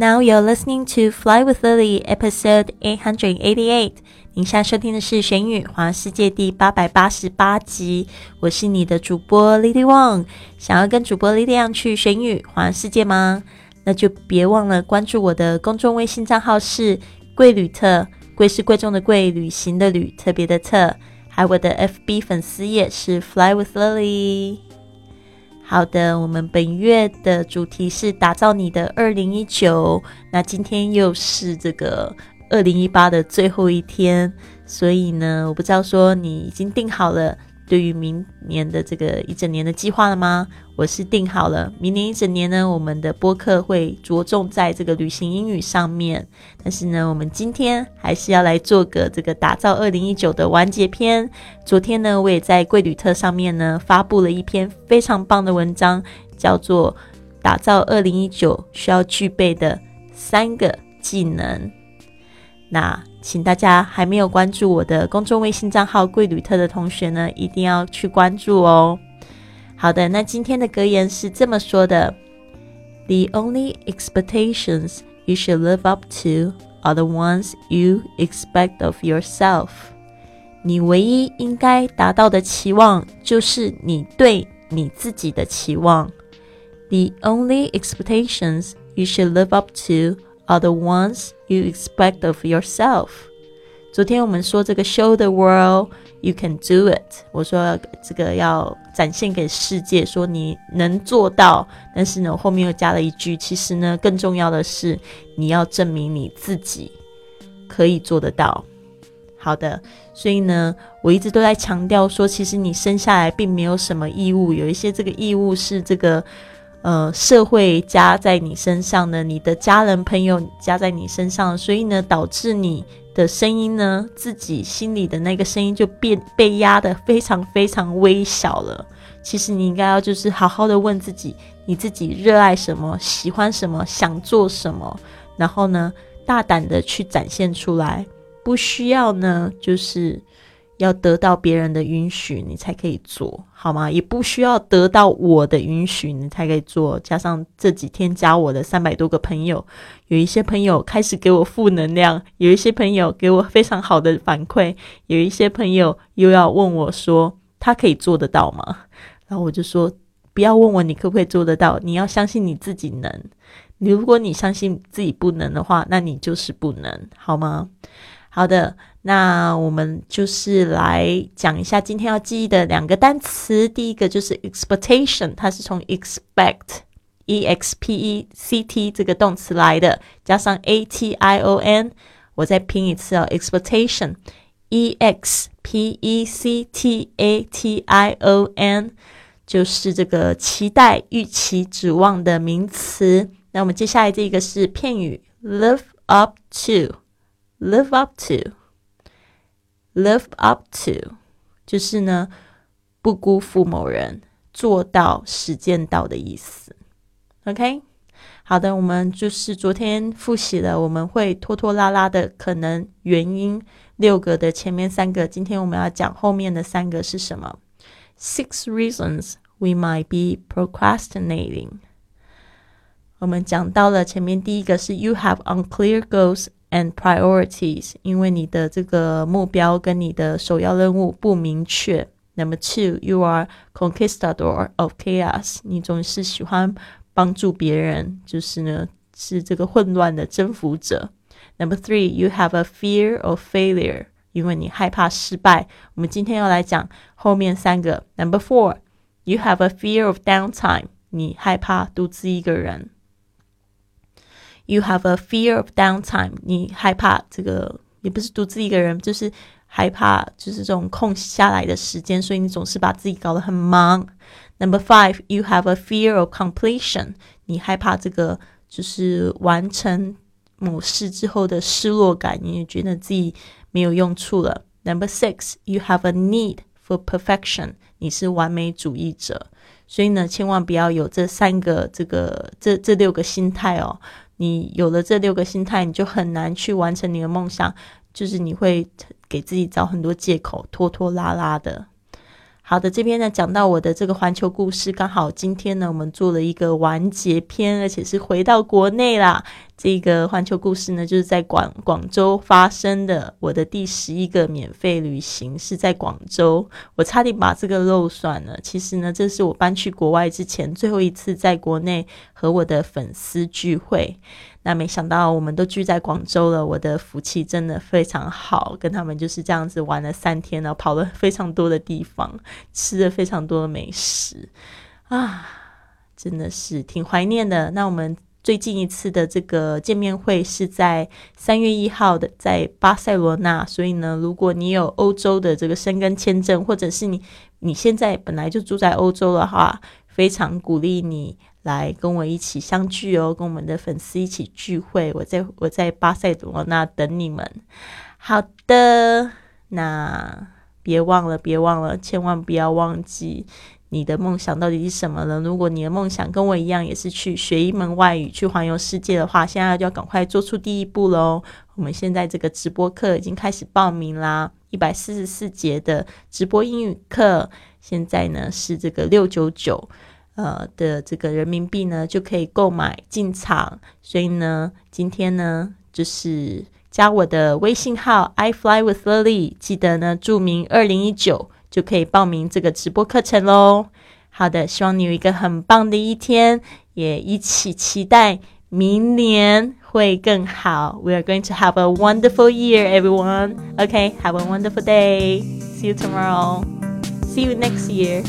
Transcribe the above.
Now you're listening to Fly with Lily, episode eight hundred eighty-eight. 您现在收听的是《玄宇环世界》第八百八十八集。我是你的主播 Lily Wang。想要跟主播 Lily 去玄宇环世界吗？那就别忘了关注我的公众微信账号是“贵旅特”，贵是贵重的贵，旅行的旅，特别的特。还有我的 FB 粉丝页是 Fly with Lily。好的，我们本月的主题是打造你的二零一九。那今天又是这个二零一八的最后一天，所以呢，我不知道说你已经定好了。对于明年的这个一整年的计划了吗？我是定好了，明年一整年呢，我们的播客会着重在这个旅行英语上面。但是呢，我们今天还是要来做个这个打造二零一九的完结篇。昨天呢，我也在贵旅特上面呢发布了一篇非常棒的文章，叫做《打造二零一九需要具备的三个技能》。那请大家还没有关注我的公众微信账号“贵旅特”的同学呢，一定要去关注哦。好的，那今天的格言是这么说的：“The only expectations you should live up to are the ones you expect of yourself。”你唯一应该达到的期望，就是你对你自己的期望。“The only expectations you should live up to。” Are the ones you expect of yourself。昨天我们说这个 show the world you can do it，我说这个要展现给世界，说你能做到。但是呢，我后面又加了一句，其实呢，更重要的是你要证明你自己可以做得到。好的，所以呢，我一直都在强调说，其实你生下来并没有什么义务，有一些这个义务是这个。呃，社会加在你身上呢，你的家人朋友加在你身上，所以呢，导致你的声音呢，自己心里的那个声音就变被压的非常非常微小了。其实你应该要就是好好的问自己，你自己热爱什么，喜欢什么，想做什么，然后呢，大胆的去展现出来，不需要呢，就是。要得到别人的允许，你才可以做好吗？也不需要得到我的允许，你才可以做。加上这几天加我的三百多个朋友，有一些朋友开始给我负能量，有一些朋友给我非常好的反馈，有一些朋友又要问我说他可以做得到吗？然后我就说不要问我你可不可以做得到，你要相信你自己能。如果你相信自己不能的话，那你就是不能，好吗？好的。那我们就是来讲一下今天要记忆的两个单词。第一个就是 expectation，它是从 expect，e x p e c t 这个动词来的，加上 a t i o n。我再拼一次哦，expectation，e x p e c t a t i o n，就是这个期待、预期、指望的名词。那我们接下来这个是片语，live up to，live up to。Live up to，就是呢，不辜负某人，做到、实践到的意思。OK，好的，我们就是昨天复习了，我们会拖拖拉拉的可能原因六个的前面三个，今天我们要讲后面的三个是什么？Six reasons we might be procrastinating。我们讲到了前面第一个是 You have unclear goals。and priorities，因为你的这个目标跟你的首要任务不明确。Number two, you are conquistador of chaos，你总是喜欢帮助别人，就是呢是这个混乱的征服者。Number three, you have a fear of failure，因为你害怕失败。我们今天要来讲后面三个。Number four, you have a fear of downtime，你害怕独自一个人。 You have a fear of downtime，你害怕这个也不是独自一个人，就是害怕就是这种空下来的时间，所以你总是把自己搞得很忙。Number five, you have a fear of completion，你害怕这个就是完成某事之后的失落感，你也觉得自己没有用处了。Number six, you have a need for perfection，你是完美主义者，所以呢，千万不要有这三个这个这这六个心态哦。你有了这六个心态，你就很难去完成你的梦想，就是你会给自己找很多借口，拖拖拉拉的。好的，这边呢讲到我的这个环球故事，刚好今天呢我们做了一个完结篇，而且是回到国内啦。这个环球故事呢，就是在广广州发生的。我的第十一个免费旅行是在广州，我差点把这个漏算了。其实呢，这是我搬去国外之前最后一次在国内和我的粉丝聚会。那没想到我们都聚在广州了，我的福气真的非常好，跟他们就是这样子玩了三天呢，跑了非常多的地方，吃了非常多的美食啊，真的是挺怀念的。那我们。最近一次的这个见面会是在三月一号的，在巴塞罗那。所以呢，如果你有欧洲的这个申根签证，或者是你你现在本来就住在欧洲的话，非常鼓励你来跟我一起相聚哦，跟我们的粉丝一起聚会。我在我在巴塞罗那等你们。好的，那别忘了，别忘了，千万不要忘记。你的梦想到底是什么呢？如果你的梦想跟我一样，也是去学一门外语，去环游世界的话，现在就要赶快做出第一步喽！我们现在这个直播课已经开始报名啦，一百四十四节的直播英语课，现在呢是这个六九九，呃的这个人民币呢就可以购买进场，所以呢，今天呢就是加我的微信号 I fly with Lily，记得呢注明二零一九。就可以报名这个直播课程喽。好的，希望你有一个很棒的一天，也一起期待明年会更好。We are going to have a wonderful year, everyone. OK, have a wonderful day. See you tomorrow. See you next year.